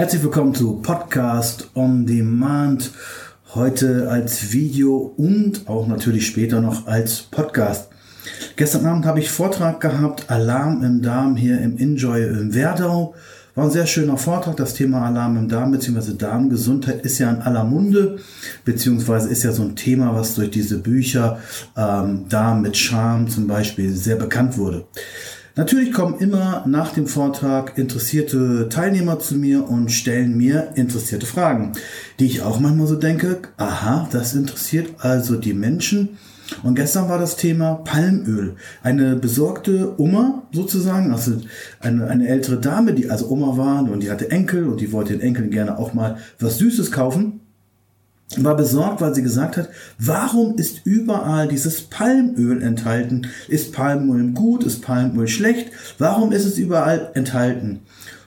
Herzlich willkommen zu Podcast on Demand. Heute als Video und auch natürlich später noch als Podcast. Gestern Abend habe ich Vortrag gehabt, Alarm im Darm hier im Enjoy in Werdau. War ein sehr schöner Vortrag. Das Thema Alarm im Darm bzw. Darmgesundheit ist ja in aller Munde, beziehungsweise ist ja so ein Thema, was durch diese Bücher ähm, Darm mit Charme zum Beispiel sehr bekannt wurde. Natürlich kommen immer nach dem Vortrag interessierte Teilnehmer zu mir und stellen mir interessierte Fragen, die ich auch manchmal so denke, aha, das interessiert also die Menschen. Und gestern war das Thema Palmöl. Eine besorgte Oma sozusagen, also eine, eine ältere Dame, die also Oma war und die hatte Enkel und die wollte den Enkeln gerne auch mal was Süßes kaufen war besorgt, weil sie gesagt hat, warum ist überall dieses Palmöl enthalten? Ist Palmöl gut? Ist Palmöl schlecht? Warum ist es überall enthalten?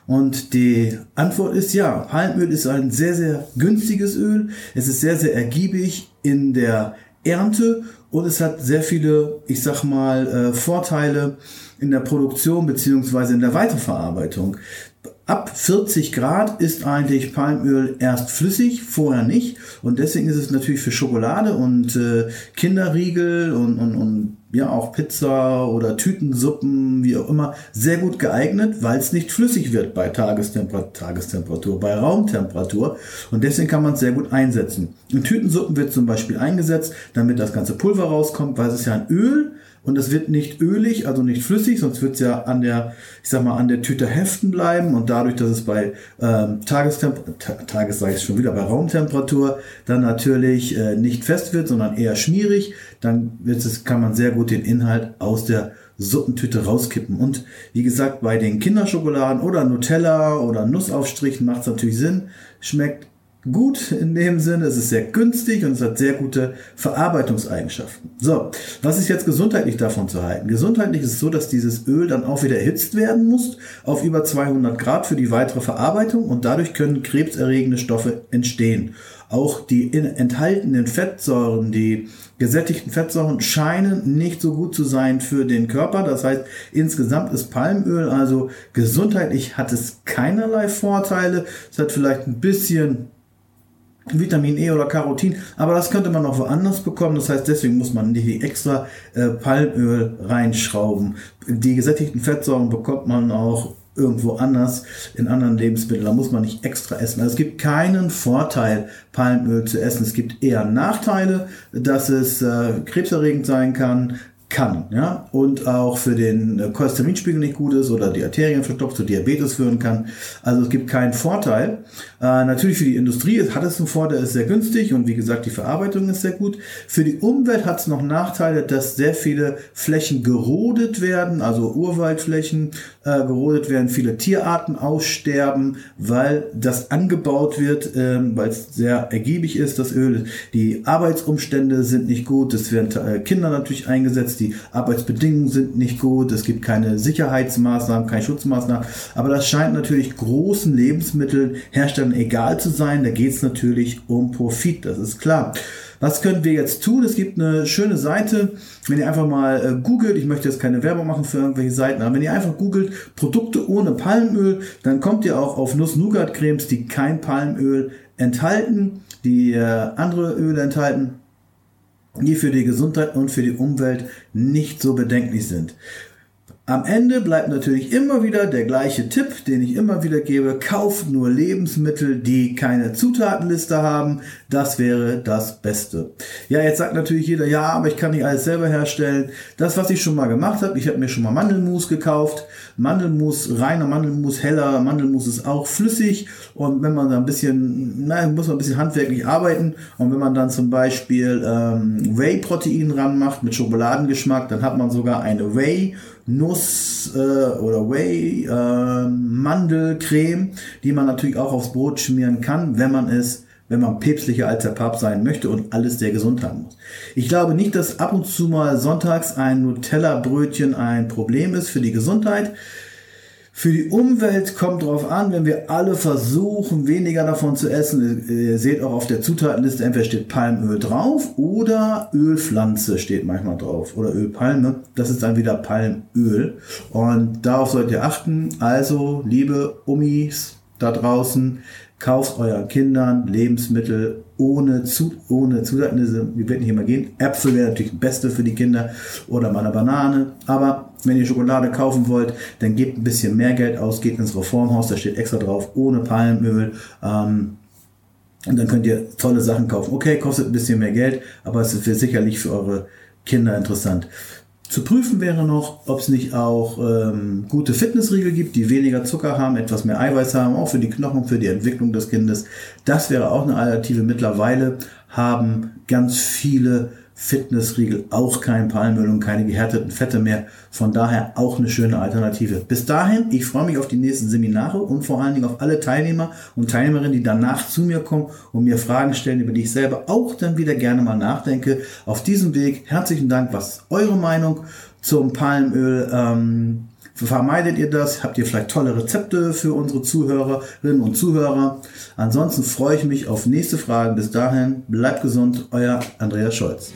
Und die Antwort ist ja, Palmöl ist ein sehr, sehr günstiges Öl. Es ist sehr, sehr ergiebig in der Ernte und es hat sehr viele, ich sag mal, äh, Vorteile in der Produktion beziehungsweise in der Weiterverarbeitung. Ab 40 Grad ist eigentlich Palmöl erst flüssig, vorher nicht. Und deswegen ist es natürlich für Schokolade und äh, Kinderriegel und, und, und ja auch Pizza oder Tütensuppen, wie auch immer, sehr gut geeignet, weil es nicht flüssig wird bei Tagestemperatur, Tagestemperatur, bei Raumtemperatur. Und deswegen kann man es sehr gut einsetzen. In Tütensuppen wird zum Beispiel eingesetzt, damit das ganze Pulver rauskommt, weil es ist ja ein Öl und es wird nicht ölig, also nicht flüssig, sonst wird es ja an der, ich sag mal, an der Tüte heften bleiben und dadurch, dass es bei ähm, Tagestemperatur, Tages sage ich schon wieder, bei Raumtemperatur dann natürlich äh, nicht fest wird, sondern eher schmierig, dann wird es, kann man sehr gut den Inhalt aus der Suppentüte rauskippen. Und wie gesagt, bei den Kinderschokoladen oder Nutella oder Nussaufstrichen macht es natürlich Sinn. Schmeckt gut in dem Sinne, es ist sehr günstig und es hat sehr gute Verarbeitungseigenschaften. So, was ist jetzt gesundheitlich davon zu halten? Gesundheitlich ist es so, dass dieses Öl dann auch wieder erhitzt werden muss auf über 200 Grad für die weitere Verarbeitung und dadurch können krebserregende Stoffe entstehen. Auch die enthaltenen Fettsäuren, die gesättigten Fettsäuren scheinen nicht so gut zu sein für den Körper. Das heißt, insgesamt ist Palmöl also gesundheitlich hat es keinerlei Vorteile. Es hat vielleicht ein bisschen Vitamin E oder Carotin, aber das könnte man auch woanders bekommen. Das heißt, deswegen muss man nicht extra äh, Palmöl reinschrauben. Die gesättigten Fettsäuren bekommt man auch irgendwo anders in anderen Lebensmitteln. Da muss man nicht extra essen. Also es gibt keinen Vorteil, Palmöl zu essen. Es gibt eher Nachteile, dass es äh, krebserregend sein kann, kann, ja, und auch für den äh, Cholesterinspiegel nicht gut ist oder die Arterien verstopft zu Diabetes führen kann. Also es gibt keinen Vorteil. Äh, natürlich für die Industrie hat es einen Vorteil, ist sehr günstig und wie gesagt, die Verarbeitung ist sehr gut. Für die Umwelt hat es noch Nachteile, dass sehr viele Flächen gerodet werden, also Urwaldflächen äh, gerodet werden, viele Tierarten aussterben, weil das angebaut wird, äh, weil es sehr ergiebig ist, das Öl. Die Arbeitsumstände sind nicht gut, es werden äh, Kinder natürlich eingesetzt, die Arbeitsbedingungen sind nicht gut, es gibt keine Sicherheitsmaßnahmen, keine Schutzmaßnahmen, aber das scheint natürlich großen Lebensmittelherstellern egal zu sein, da geht es natürlich um Profit, das ist klar. Was können wir jetzt tun? Es gibt eine schöne Seite, wenn ihr einfach mal äh, googelt, ich möchte jetzt keine Werbung machen für irgendwelche Seiten, aber wenn ihr einfach googelt Produkte ohne Palmöl, dann kommt ihr auch auf Nuss-Nougat-Cremes, die kein Palmöl enthalten, die äh, andere Öle enthalten die für die Gesundheit und für die Umwelt nicht so bedenklich sind. Am Ende bleibt natürlich immer wieder der gleiche Tipp, den ich immer wieder gebe. Kauft nur Lebensmittel, die keine Zutatenliste haben. Das wäre das Beste. Ja, jetzt sagt natürlich jeder, ja, aber ich kann nicht alles selber herstellen. Das, was ich schon mal gemacht habe, ich habe mir schon mal Mandelmus gekauft. Mandelmus, reiner Mandelmus, heller Mandelmus ist auch flüssig. Und wenn man da ein bisschen, na, muss man ein bisschen handwerklich arbeiten. Und wenn man dann zum Beispiel ähm, Whey-Protein ranmacht mit Schokoladengeschmack, dann hat man sogar eine Whey- Nuss äh, oder Whey äh, Mandelcreme, die man natürlich auch aufs Brot schmieren kann, wenn man es wenn man päpstlicher als der Papst sein möchte und alles sehr gesund haben muss. Ich glaube nicht, dass ab und zu mal sonntags ein Nutella-Brötchen ein Problem ist für die Gesundheit. Für die Umwelt kommt drauf an, wenn wir alle versuchen, weniger davon zu essen. Ihr seht auch auf der Zutatenliste, entweder steht Palmöl drauf oder Ölpflanze steht manchmal drauf oder Ölpalme. Das ist dann wieder Palmöl. Und darauf sollt ihr achten. Also, liebe Umis, da draußen, kauft euren Kindern Lebensmittel ohne, zu, ohne Zusatzmittel. Wir werden hier mal gehen. Äpfel wäre natürlich das Beste für die Kinder oder mal eine Banane. Aber wenn ihr Schokolade kaufen wollt, dann gebt ein bisschen mehr Geld aus, geht ins Reformhaus, da steht extra drauf, ohne Palmöl. Ähm, und dann könnt ihr tolle Sachen kaufen. Okay, kostet ein bisschen mehr Geld, aber es ist sicherlich für eure Kinder interessant. Zu prüfen wäre noch, ob es nicht auch ähm, gute Fitnessriegel gibt, die weniger Zucker haben, etwas mehr Eiweiß haben, auch für die Knochen, für die Entwicklung des Kindes. Das wäre auch eine Alternative. Mittlerweile haben ganz viele Fitnessriegel auch kein Palmöl und keine gehärteten Fette mehr. Von daher auch eine schöne Alternative. Bis dahin, ich freue mich auf die nächsten Seminare und vor allen Dingen auf alle Teilnehmer und Teilnehmerinnen, die danach zu mir kommen und mir Fragen stellen, über die ich selber auch dann wieder gerne mal nachdenke. Auf diesem Weg herzlichen Dank. Was ist eure Meinung zum Palmöl? Ähm, Vermeidet ihr das? Habt ihr vielleicht tolle Rezepte für unsere Zuhörerinnen und Zuhörer? Ansonsten freue ich mich auf nächste Fragen. Bis dahin, bleibt gesund, euer Andreas Scholz.